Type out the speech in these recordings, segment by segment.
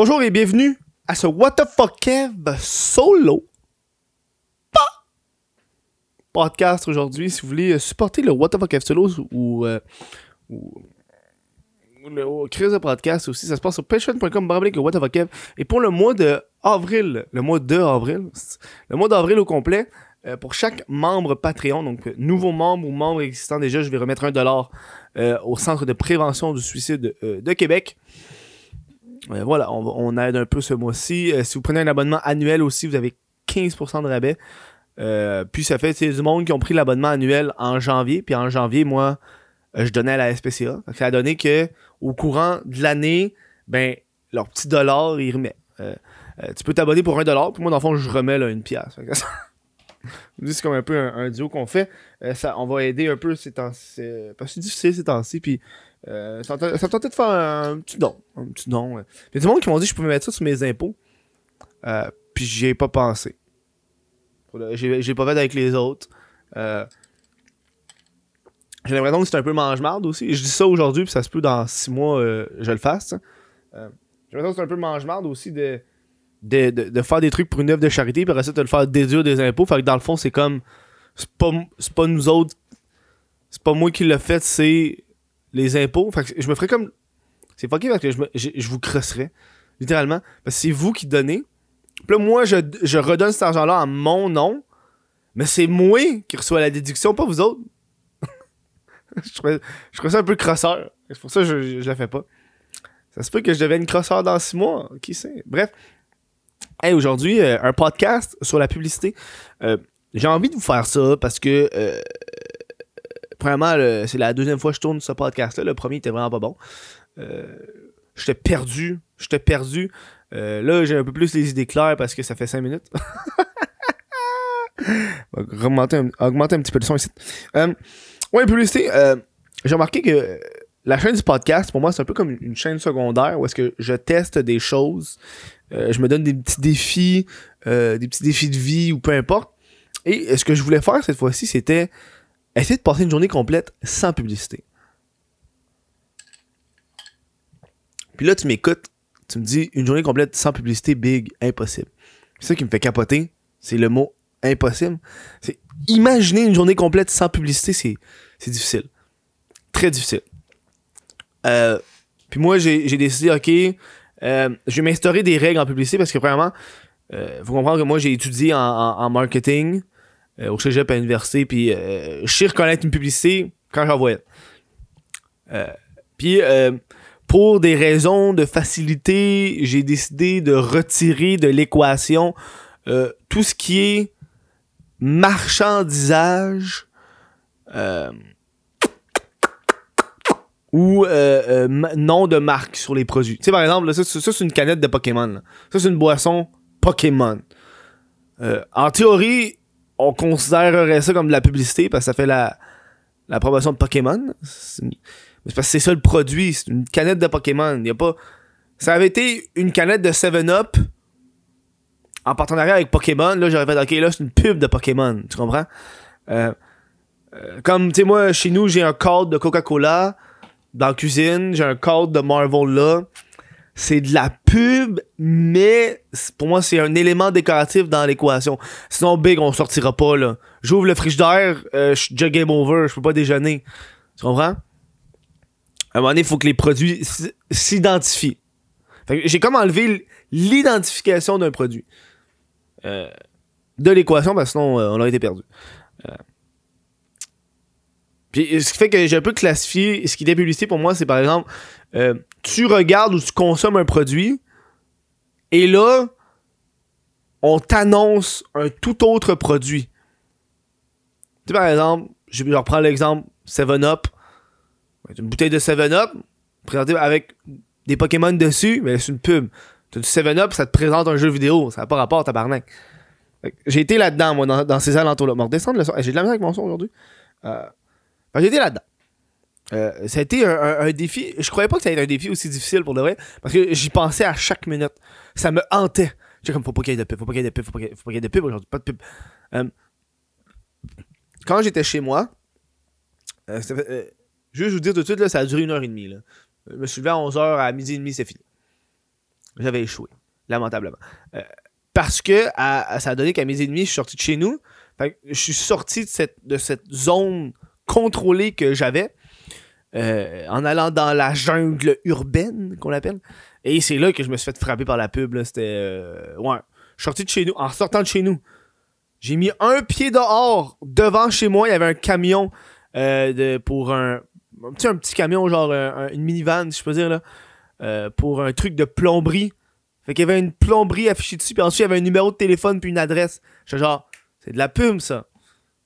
Bonjour et bienvenue à ce What the fuck Kev solo podcast aujourd'hui. Si vous voulez supporter le What the fuck solo ou, euh, le de podcast aussi, ça se passe sur patreon.com. Et pour le mois de avril, le mois de avril, le mois d'avril au complet, euh, pour chaque membre Patreon, donc euh, nouveau membre ou membre existant déjà, je vais remettre un dollar au Centre de prévention du suicide de Québec. Euh, voilà, on, aide un peu ce mois-ci. Euh, si vous prenez un abonnement annuel aussi, vous avez 15% de rabais. Euh, puis ça fait c'est du monde qui ont pris l'abonnement annuel en janvier. Puis en janvier, moi, je donnais à la SPCA. Ça a donné que au courant de l'année, ben, leur petit dollar, ils remettent. Tu peux t'abonner pour un dollar, puis moi, dans le fond, je remets une pièce. C'est comme un peu un, duo qu'on fait. Ça, on va aider un peu ces temps-ci. Parce que c'est difficile ces temps-ci. Puis euh, ça, me tentait- de faire un petit don. Un petit don. Il y a du monde qui m'ont dit que je pouvais mettre ça sur mes impôts. Euh, puis j'y ai pas pensé. J'ai pas fait avec les autres. Euh, j'ai l'impression que c'est un peu mange-marde aussi. Je dis ça aujourd'hui, puis ça se peut dans six mois, euh, je le fasse. Euh, j'ai l'impression que c'est un peu mange-marde aussi de, de, de, faire des trucs pour une œuvre de charité, puis après ça, de le faire déduire des impôts. Fait que dans le fond, c'est comme. C'est pas, pas nous autres. C'est pas moi qui l'ai fait, c'est les impôts. Je me ferais comme. C'est fucké parce que je, me- je, vous crosserais. Littéralement. Parce que c'est vous qui donnez. Puis là, moi, je, redonne cet argent-là en mon nom. Mais c'est moi qui reçois la déduction, pas vous autres. je, trouvais, je ça un peu crosseur. C'est pour ça que je, je la fais pas. Ça se peut que je devienne crosseur dans six mois. Qui sait? Bref. Hey, aujourd'hui, euh, un podcast sur la publicité. Euh, j'ai envie de vous faire ça parce que, euh, premièrement, c'est la deuxième fois que je tourne ce podcast-là. Le premier était vraiment pas bon. Euh, j'étais perdu. J'étais perdu. Euh, là, j'ai un peu plus les idées claires parce que ça fait 5 minutes. Augmenter un, augmenter un petit peu le son ici. Euh, ouais, publicité. euh, j'ai remarqué que la chaîne du podcast, pour moi, c'est un peu comme une chaîne secondaire où est-ce que je teste des choses. Je me donne des petits défis, des petits défis de vie ou peu importe. Et ce que je voulais faire cette fois-ci, c'était essayer de passer une journée complète sans publicité. Puis là, tu m'écoutes, tu me dis une journée complète sans publicité, big, impossible. C'est ça qui me fait capoter, c'est le mot impossible. C'est imaginer une journée complète sans publicité, c'est difficile. Très difficile. Euh, puis moi, j'ai décidé, ok, euh, je vais m'instaurer des règles en publicité parce que, premièrement, euh, faut comprendre que moi, j'ai étudié en marketing euh, au cégep à l'université, puis euh, je sais reconnaître une publicité quand j'en vois une. Euh, puis, euh, pour des raisons de facilité, j'ai décidé de retirer de l'équation tout ce qui est marchandisage ou nom de marque sur les produits. Tu sais, par exemple, là, ça, c'est une canette de Pokémon. Ça, c'est une boisson Pokémon. En théorie, on considérerait ça comme de la publicité parce que ça fait la, promotion de Pokémon. C'est parce que c'est ça le produit, c'est une canette de Pokémon. Y pas... Ça avait été une canette de 7-Up en partenariat avec Pokémon. Là, j'aurais fait, ok, là, c'est une pub de Pokémon. Tu comprends? Euh, euh, comme, tu sais, moi, chez nous, j'ai un code de Coca-Cola dans la cuisine, j'ai un code de Marvel là. C'est de la pub, mais pour moi, c'est un élément décoratif dans l'équation. Sinon, Big, on sortira pas, là. J'ouvre le frigidaire, euh, je suis game over, je peux pas déjeuner. Tu comprends? À un moment donné, il faut que les produits s'identifient. J'ai comme enlevé l'identification d'un produit. Euh, de l'équation, parce que sinon, euh, on aurait été perdu. Euh, Puis, ce qui fait que j'ai un peu classifié ce qui est publicité pour moi, c'est par exemple, euh, tu regardes ou tu consommes un produit, et là, on t'annonce un tout autre produit. Tu sais, par exemple, je reprends l'exemple 7-Up. C'est Une bouteille de 7-Up, présentée avec des Pokémon dessus, mais c'est une pub. T'as du 7-Up, ça te présente un jeu vidéo. Ça n'a pas rapport, tabarnak. J'ai été là-dedans, moi, dans, ces alentours-là. Bon, redescendre le son. J'ai de la misère avec mon son aujourd'hui. Euh, j'ai été là-dedans. Euh, ça a été un, défi. Je croyais pas que ça allait être un défi aussi difficile pour de vrai. Parce que j'y pensais à chaque minute. Ça me hantait. J'étais comme, faut pas qu'il y ait de pub, faut pas qu'il y ait de pub, faut pas qu'il y ait- de pub aujourd'hui. Pas de pub. Euh, quand j'étais chez moi, euh, fait- euh, juste vous dire tout de suite, là, ça a duré une heure et demie. Là. Je me suis levé à 11h, à midi et demi, c'est fini. j'avais échoué, lamentablement. Euh, parce que ça a donné qu'à mes ennemis, je suis sorti de chez nous. je suis sorti de cette zone contrôlée que j'avais. Euh, en allant dans la jungle urbaine, qu'on l'appelle. Et c'est là que je me suis fait frapper par la pub. C'était. Euh, ouais. Sorti de chez nous. En sortant de chez nous, j'ai mis un pied dehors. Devant chez moi, il y avait un camion euh, de, pour un. Un petit, un petit camion, genre une minivan, si je peux dire, là. pour un truc de plomberie. Fait qu'il y avait une plomberie affichée dessus, puis ensuite il y avait un numéro de téléphone, puis une adresse. J'étais genre, c'est de la pub, ça.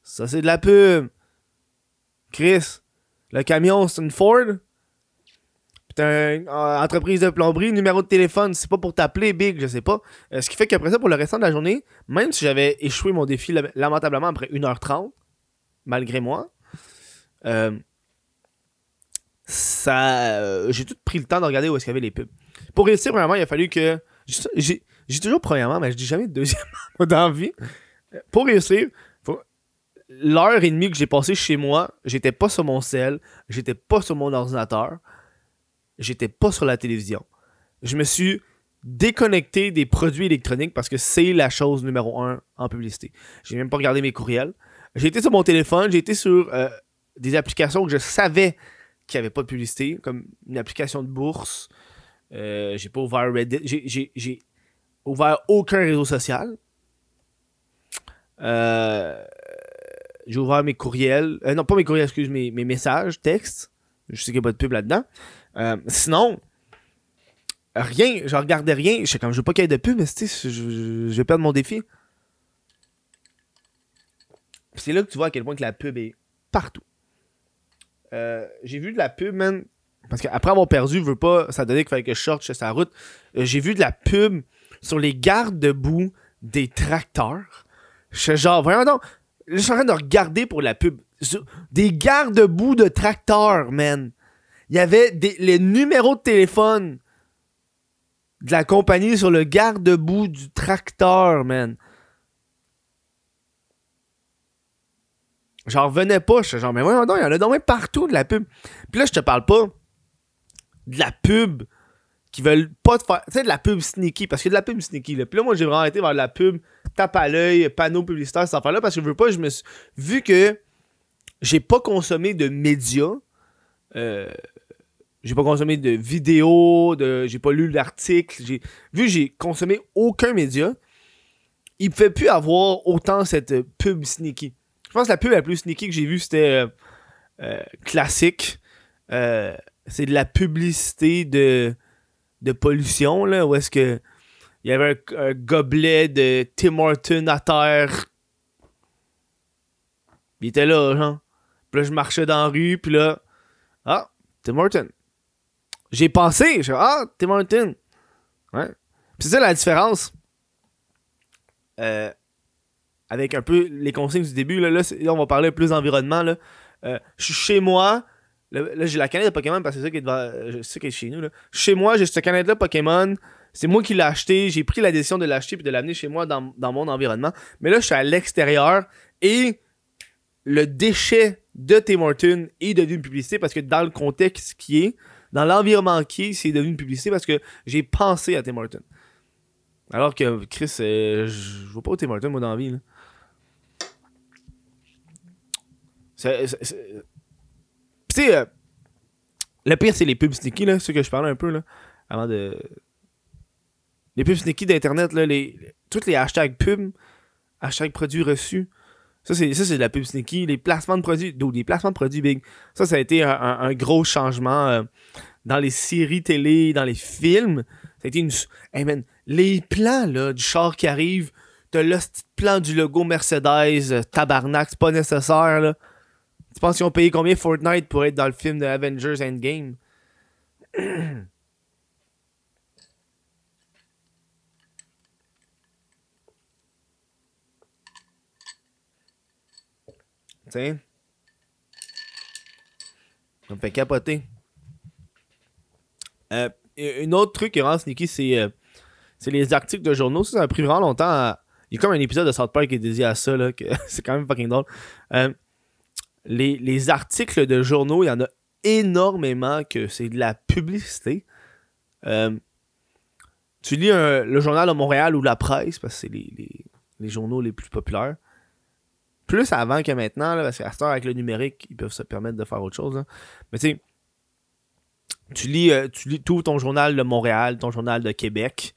Ça, c'est de la pub. Chris, le camion, c'est une Ford. Putain, euh, entreprise de plomberie, numéro de téléphone, c'est pas pour t'appeler, Big, je sais pas. Euh, ce qui fait qu'après ça, pour le restant de la journée, même si j'avais échoué mon défi lamentablement après 1h30, malgré moi, euh, ça, j'ai tout pris le temps de regarder où est-ce qu'il y avait les pubs. Pour réussir, vraiment, il a fallu que. J'ai toujours premièrement, mais je dis jamais deuxièmement dans vie. Pour réussir, l'heure et demie que j'ai passé chez moi, j'étais pas sur mon cell, j'étais pas sur mon ordinateur, j'étais pas sur la télévision. Je me suis déconnecté des produits électroniques parce que c'est la chose numéro un en publicité. J'ai même pas regardé mes courriels. J'ai été sur mon téléphone, j'ai été sur euh, des applications que je savais qu'il n'y avait pas de publicité, comme une application de bourse. Euh, j'ai pas ouvert Reddit. J'ai ouvert aucun réseau social. Euh, j'ai ouvert mes courriels. Euh, non, pas mes courriels, excuse, mes, mes messages, textes. Je sais qu'il n'y a pas de pub là-dedans. Euh, sinon, rien. Je regardais rien. Je sais comme je veux pas qu'il y ait de pub, mais je, je, je vais perdre mon défi. C'est là que tu vois à quel point que la pub est partout. Euh, j'ai vu de la pub, man. Parce qu'après avoir perdu, je veux pas, ça donnait qu'il fallait que je sorte sur sa route. j'ai vu de la pub sur les gardes debout des tracteurs. Je suis genre, voyons donc, je suis en train de regarder pour la pub. Des garde-boue de tracteurs, man. Il y avait des, les numéros de téléphone de la compagnie sur le garde-boue du tracteur, man. J'en revenais pas. Je genre, mais ouais, non, il y en a donc partout de la pub. Puis là, je te parle pas de la pub qui veulent pas te faire. Tu sais, de la pub sneaky, parce qu'il y a de la pub sneaky. Là. Puis là, moi, j'ai vraiment arrêté vers la pub tape à l'œil, panneau publicitaire, cette affaire-là, parce que je veux pas, je me suis. Vu que j'ai pas consommé de médias, euh, j'ai pas consommé de vidéos, de, j'ai pas lu d'articles, j'ai, vu que j'ai consommé aucun média, il ne fait plus avoir autant cette pub sneaky. Je pense que la pub la plus sneaky que j'ai vue, c'était euh, euh, classique. c'est de la publicité de de pollution, là, où est-ce que il y avait un, gobelet de Tim Horton à terre. Il était là, genre. Puis là, je marchais dans la rue, puis là, ah, Tim Horton. J'ai pensé, je ah, Tim Horton. Ouais. Puis c'est ça la différence. Euh, avec un peu les consignes du début, là, là, on va parler plus d'environnement, là. Euh, je suis chez moi, Là, j'ai la canette de Pokémon parce que c'est ça qui est devant. C'est qui est chez nous. Là. Chez moi, j'ai cette canette-là Pokémon. C'est moi qui l'ai acheté. J'ai pris la décision de l'acheter puis de l'amener chez moi dans, mon environnement. Mais là, je suis à l'extérieur et le déchet de Tim Horton est devenu une publicité parce que dans le contexte qui est, dans l'environnement qui est, c'est devenu une publicité parce que j'ai pensé à Tim Horton. Alors que Chris, euh, je vois pas Tim Horton moi dans la vie. C'est, euh, le pire, c'est les pubs sneaky, là, ce que je parlais un peu, là, avant de. Les pubs sneaky d'Internet, là, les, toutes les hashtags pubs, hashtags produits reçus. Ça, c'est, ça, c'est de la pub sneaky. Les placements de produits, d'où les placements de produits big. Ça, ça a été un, gros changement euh, dans les séries télé, dans les films. Ça a été une. Hey man, les plans, là, du char qui arrive, t'as le petit plan du logo Mercedes, euh, tabarnak, c'est pas nécessaire, là. Tu penses qu'ils ont payé combien Fortnite pour être dans le film de Avengers Endgame? Ça me fait capoter. Euh, un autre truc qui rend sneaky, c'est euh, les articles de journaux. Ça, ça a pris vraiment longtemps Il y a comme un épisode de South Park qui est dédié à ça, c'est quand même fucking drôle. Euh, les, articles de journaux, il y en a énormément que c'est de la publicité. Euh, tu lis le journal de Montréal ou la presse, parce que c'est les journaux les plus populaires. Plus avant que maintenant, là, parce qu'à avec le numérique, ils peuvent se permettre de faire autre chose. Mais tu sais, tu lis, euh, tout ton journal de Montréal, ton journal de Québec.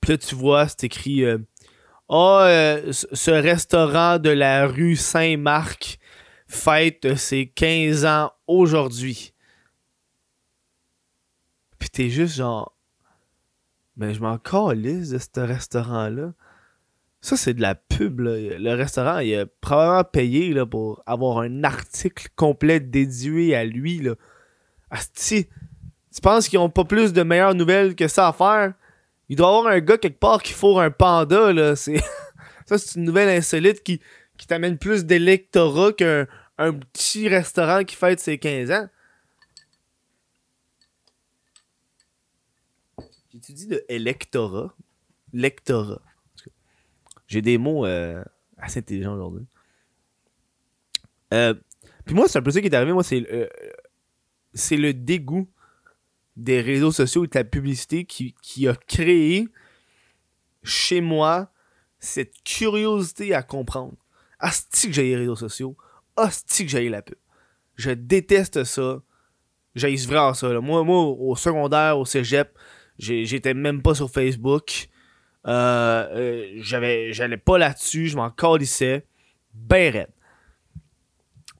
Puis là, tu vois, c'est écrit euh, Ah, ce ce restaurant de la rue Saint-Marc fête ses 15 ans aujourd'hui. Puis t'es juste genre. Mais je m'en calisse de ce restaurant-là. Ça, c'est de la pub. Le restaurant, il a probablement payé là, pour avoir un article complet dédié à lui, là. Tu penses qu'ils ont pas plus de meilleures nouvelles que ça à faire? Il doit y avoir un gars quelque part qui fourre un panda, là. C'est... ça, c'est une nouvelle insolite qui, t'amène plus d'électorat qu'un un petit restaurant qui fête ses 15 ans. J'ai-tu de électorat? Lectorat. J'ai des mots euh, assez intelligents aujourd'hui. Euh, puis moi, c'est un peu ça qui est arrivé. Moi, c'est euh, c'est le dégoût des réseaux sociaux et de la publicité qui, qui a créé chez moi cette curiosité à comprendre. Asti que j'ai les réseaux sociaux. Asti que j'ai la pub. Je déteste ça. J'ai vraiment ça. Moi, moi, au secondaire, au cégep, j'étais même pas sur Facebook. Euh, euh, j'avais, j'allais pas là-dessus. Je m'en calissais. Ben raide.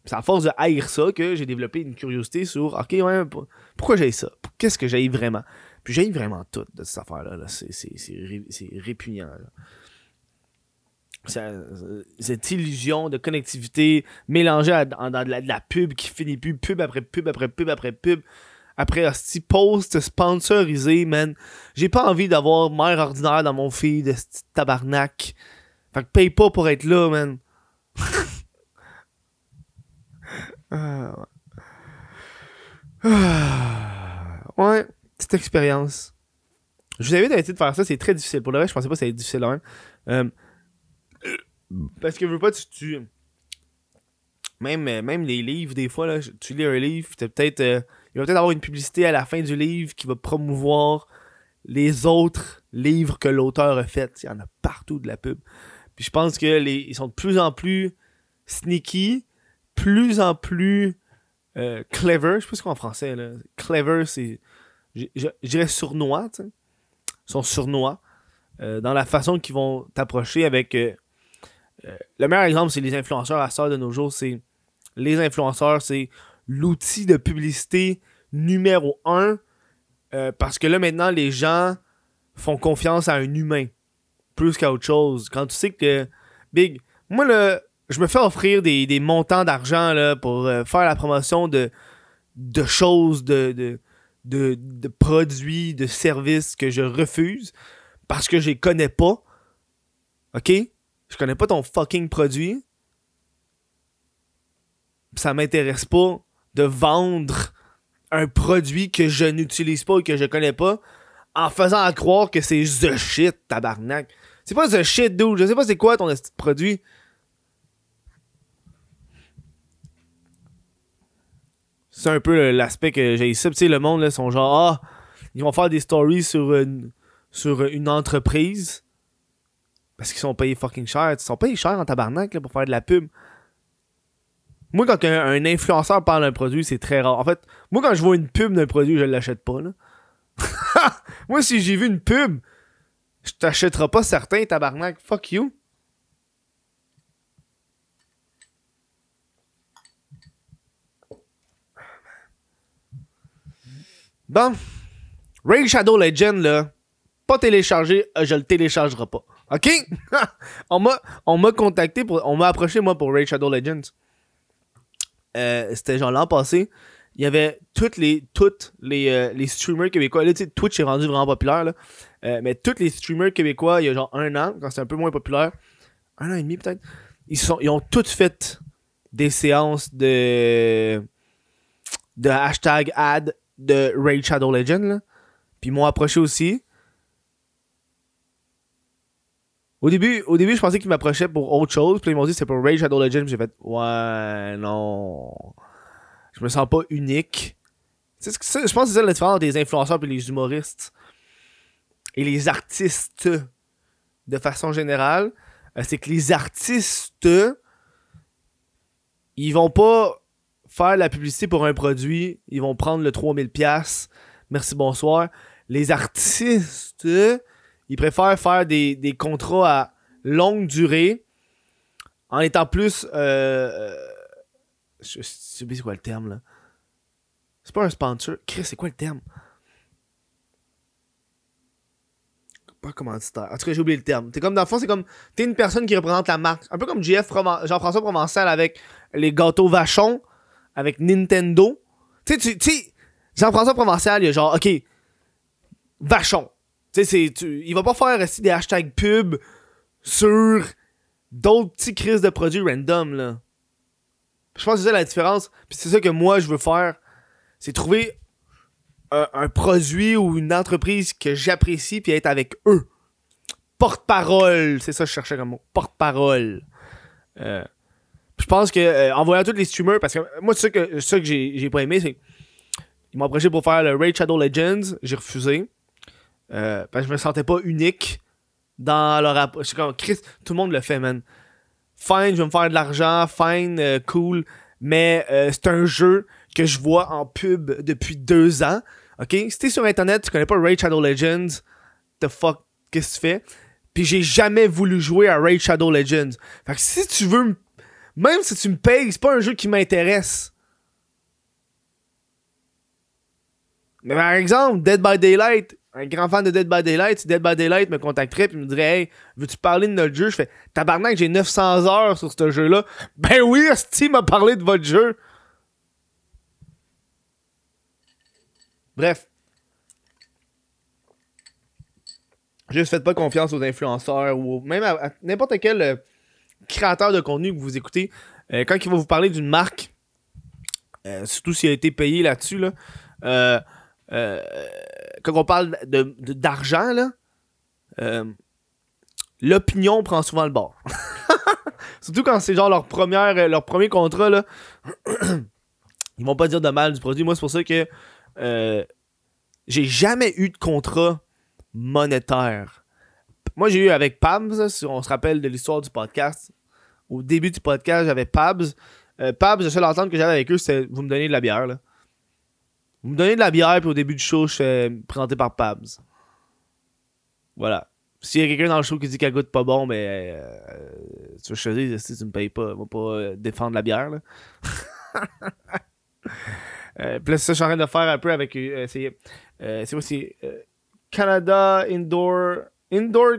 C'est à force de haïr ça que j'ai développé une curiosité sur OK, ouais, pour- pourquoi j'ai ça? Qu'est-ce que j'ai vraiment? Puis j'ai vraiment tout de cette affaire-là. là. C'est, c'est, c'est, ré- c'est répugnant. cette illusion de connectivité mélangée à, de la pub qui finit plus, pub après pub après pub après pub. Après, hostie, post sponsorisé, man. J'ai pas envie d'avoir mère ordinaire dans mon feed, hostie, tabarnak. Fait que paye pas pour être là, man. Ah, ouais. Ah, ouais, petite expérience. Je vous invite à essayer de faire ça, c'est très difficile. Pour le reste, je pensais pas que ça allait être difficile quand même. Euh, parce que je veux pas, tu. tu- même, même les livres, des fois, là, tu lis un livre, t'as peut-être. euh, il va peut-être avoir une publicité à la fin du livre qui va promouvoir les autres livres que l'auteur a fait. Il y en a partout de la pub. Puis je pense que les, ils sont de plus en plus sneaky, plus en plus euh, clever. Je sais pas ce qu'on en français là. Clever, c'est. Je dirais sournois. Ils sont sournois euh, dans la façon qu'ils vont t'approcher avec. euh, le meilleur exemple, c'est les influenceurs à ça de nos jours. C'est les influenceurs, c'est l'outil de publicité numéro un. euh, parce que là, maintenant, les gens font confiance à un humain plus qu'à autre chose. Quand tu sais que, Big, moi, là, je me fais offrir des, des montants d'argent là, pour euh, faire la promotion de, de choses, de, de, de, de produits, de services que je refuse parce que je les connais pas. OK? Je connais pas ton fucking produit. Ça m'intéresse pas de vendre un produit que je n'utilise pas et que je connais pas en faisant à croire que c'est the shit, tabarnak. C'est pas the shit, dude. Je sais pas c'est quoi ton produit. C'est un peu l'aspect que j'ai ici. Le monde, là, sont genre, ah, ils vont faire des stories sur une, entreprise parce qu'ils sont payés fucking cher. Ils sont payés cher en tabarnak pour faire de la pub. Moi, quand un, influenceur parle d'un produit, c'est très rare. En fait, moi, quand je vois une pub d'un produit, je l'achète pas. Là. moi, si j'ai vu une pub, je t'achèterai pas certain, tabarnak. Fuck you. Bon. Raid Shadow Legend, là, pas téléchargé, euh, je le téléchargerai pas. OK? on m'a on m'a contacté, pour, on m'a approché, moi, pour Raid Shadow Legends. Euh, C'était genre l'an passé. Il y avait toutes les, toutes les, euh, les streamers québécois. Là, tu sais, Twitch est rendu vraiment populaire, là. Euh, mais tous les streamers québécois, il y a genre un an, quand c'était un peu moins populaire, un an et demi peut-être, ils, sont, ils ont tous fait des séances de, de hashtag ad de Raid Shadow Legend. Puis ils m'ont approché aussi. Au début, au début, je pensais qu'ils m'approchaient pour autre chose. Puis ils m'ont dit c'était pour Raid Shadow Legend. Puis j'ai fait, ouais, non. Je me sens pas unique. Sais, ce c'est- je pense que c'est ça la différence les influenceurs et les humoristes. et les artistes de façon générale, euh, c'est que les artistes, ils vont pas faire la publicité pour un produit, ils vont prendre le 3000$, merci, bonsoir. Les artistes, ils préfèrent faire des, des contrats à longue durée en étant plus. Euh, euh je, sais c'est quoi le terme là. C'est pas un sponsor. Chris, c'est quoi le terme? Pas commanditaire. En tout cas, j'ai oublié le terme. T'es comme, dans le fond, c'est comme. T'es une personne qui représente la marque. Un peu comme Jean-François Provençal avec les gâteaux Vachon, avec Nintendo. Tu sais, tu sais, Jean-François Provençal, il a genre, ok, Vachon. Sais, il va pas faire aussi des hashtags pub sur d'autres petits crises de produits random, là. Je pense que c'est ça la différence. Puis c'est ça que moi, je veux faire. C'est trouver un, produit ou une entreprise que j'apprécie puis être avec eux. Porte-parole, c'est ça que je cherchais comme mot. Porte-parole. Euh, je pense que euh, en voyant tous les streamers, parce que moi, c'est ça que, que j'ai pas aimé, c'est. Ils m'ont approché pour faire le Raid Shadow Legends, j'ai refusé. Euh, parce je me sentais pas unique dans leur Je suis comme, Chris, tout le monde le fait, man. Fine, je vais me faire de l'argent, fine, euh, cool. Mais euh, c'est un jeu que je vois en pub depuis deux ans. Ok? Si t'es sur internet, tu connais pas Raid Shadow Legends, the fuck, qu'est-ce que tu fais? Puis j'ai jamais voulu jouer à Raid Shadow Legends. Fait que si tu veux Même si tu me payes, c'est pas un jeu qui m'intéresse. Mais par exemple, Dead by Daylight, un grand fan de Dead by Daylight, si Dead by Daylight me contacterait et me dirait Hey, veux-tu parler de notre jeu? Je fais Tabarnak, j'ai 900 heures sur ce jeu-là. Ben oui, Steam m'a parlé de votre jeu. Bref. Juste faites pas confiance aux influenceurs ou même à, n'importe quel euh, créateur de contenu que vous écoutez. Euh, quand il va vous parler d'une marque, euh, surtout s'il a été payé là-dessus, là, euh, quand on parle d'argent, là, euh, l'opinion prend souvent le bord. Surtout quand c'est genre leur, première, euh, leur premier contrat, là. Ils vont pas dire de mal du produit. Moi, c'est pour ça que j'ai jamais eu de contrat monétaire. Moi, j'ai eu avec Pabs, si on se rappelle de l'histoire du podcast. Au début du podcast, j'avais Pabs. Pabs, la seule entente que j'avais avec eux, c'était vous me donnez de la bière. Là. Vous me donnez de la bière, puis au début du show, je fais présenté par Pabs. Voilà. S'il y a quelqu'un dans le show qui dit qu'elle goûte pas bon, mais euh, tu veux choisir, si tu me payes pas, va pas euh, défendre la bière. Là. euh, puis ça je suis en train de faire un peu avec. Euh, c'est c'est quoi C'est Canada Indoor. Indoor.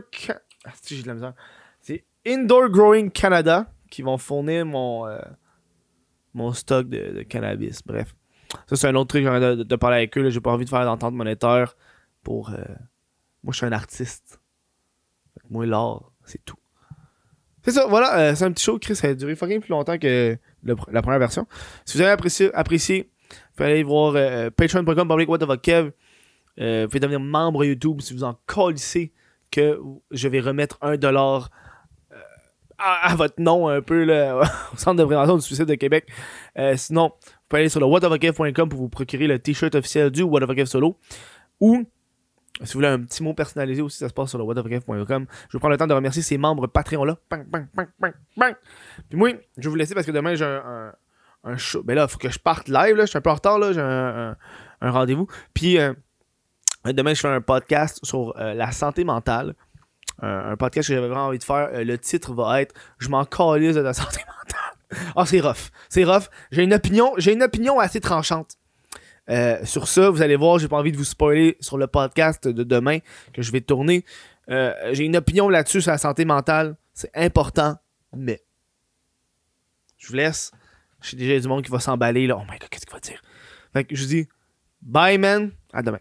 Ah, j'ai de la misère. C'est Indoor Growing Canada qui vont fournir mon, mon stock de cannabis. Bref. Ça, c'est un autre truc, j'ai de, de, parler avec eux. J'ai pas envie de faire d'entente monétaire pour. Euh, moi, je suis un artiste. Moi, l'art, c'est tout. C'est ça, voilà, euh, c'est un petit show, Chris. Ça a duré fucking plus longtemps que la première version. Si vous avez apprécié, vous pouvez aller voir euh, patreon.com the Kev. vous pouvez devenir membre YouTube si vous en colissez que je vais remettre un dollar à, votre nom un peu là, au centre de prévention du suicide de Québec. sinon, pouvez aller sur le pour vous procurer le t-shirt officiel du What Solo. Ou, si vous voulez un petit mot personnalisé aussi, ça se passe sur le. Je vais prendre le temps de remercier ces membres Patreon-là. Puis moi, je vais vous laisser parce que demain, j'ai un, show. Ben là, il faut que je parte live. Là. Je suis un peu en retard. Là. J'ai un, rendez-vous. Puis, euh, demain, je fais un podcast sur euh, la santé mentale. un podcast que j'avais vraiment envie de faire. Euh, le titre va être Je m'en calise de la santé mentale. Ah, c'est rough. C'est rough. J'ai une opinion, j'ai une opinion assez tranchante. Euh, sur ça, vous allez voir, j'ai pas envie de vous spoiler sur le podcast de demain que je vais tourner. Euh, j'ai une opinion là-dessus sur la santé mentale. C'est important, mais. Je vous laisse. J'ai déjà du monde qui va s'emballer là. Oh my god, qu'est-ce qu'il va dire? Fait je vous dis bye man, à demain.